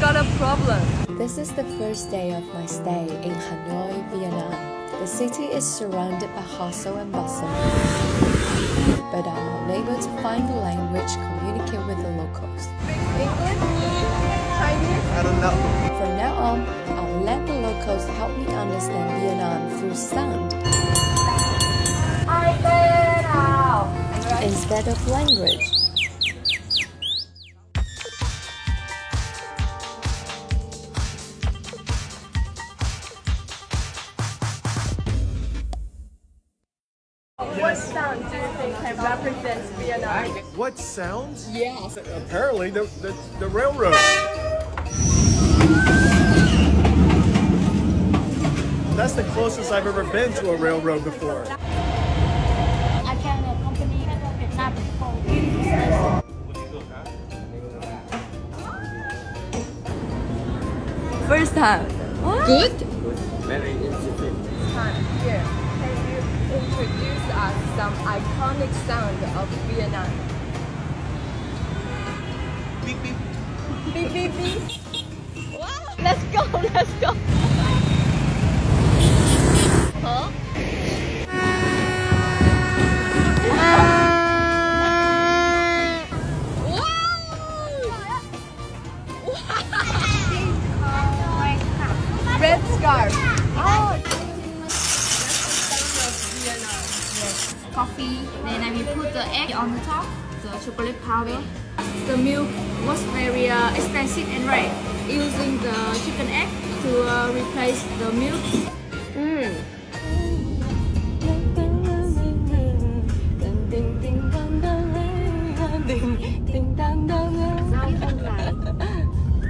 got a problem. This is the first day of my stay in Hanoi, Vietnam. The city is surrounded by hustle and bustle, but I'm unable to find the language to communicate with the locals. English? Chinese? I don't know. From now on, I'll let the locals help me understand Vietnam through sound instead of language. What sound do you think can represent Vietnam? What sounds? Yes. Apparently, the, the, the railroad. That's the closest I've ever been to a railroad before. I can accompany Việt Nam before. First time. Good? Very interesting. Time. Here. Introduce us some iconic sound of Vietnam? Beep, beep. Beep beep beep. Wow. Let's go. Let's go. The egg on the top, the chocolate powder. The milk was very uh, expensive and rare. Using the chicken egg to uh, replace the milk. Mm.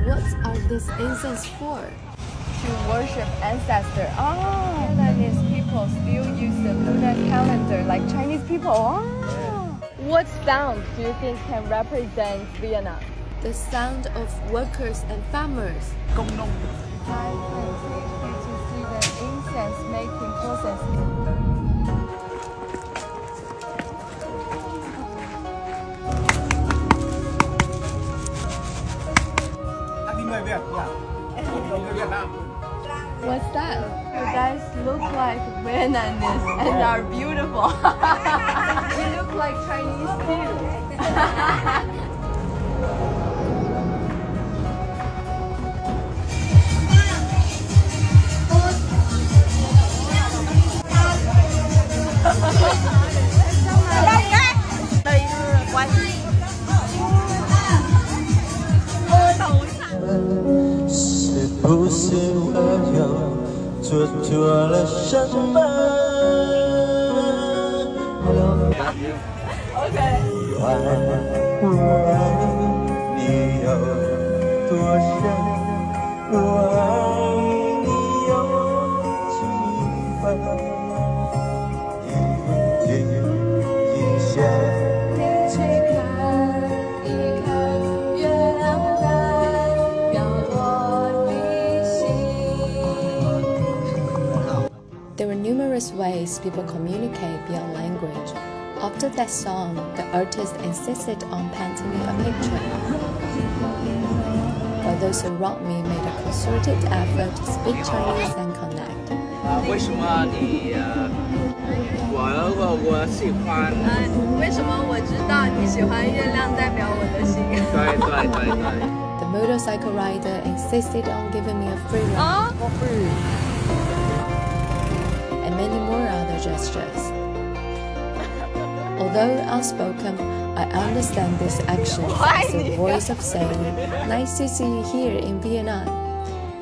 What are these incense for? To worship ancestor. Oh, Vietnamese people still use the lunar calendar like Chinese people. Oh. What sound do you think can represent Vietnam? The sound of workers and farmers. I can take you to see the incense making process. Anh đi người Việt nhỉ? Không người Việt Nam. What's that? Guys look like Vietnamese and are beautiful. you look like Chinese too. 做错了什么？Okay. 我爱你有多深？我爱 There were numerous ways people communicate beyond language. After that song, the artist insisted on painting me a picture. While those around me made a concerted effort to speak Chinese and connect. 啊，为什么你呃，我我我喜欢，为什么我知道你喜欢月亮代表我的心？对对对对。 The motorcycle rider insisted on giving me a free ride. 啊， and many more other gestures. Although unspoken, I understand this action as the voice of saying, Nice to see you here in Vietnam.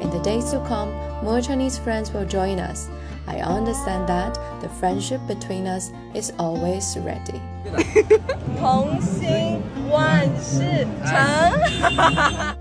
In the days to come, more Chinese friends will join us. I understand that the friendship between us is always ready. 同心万事成。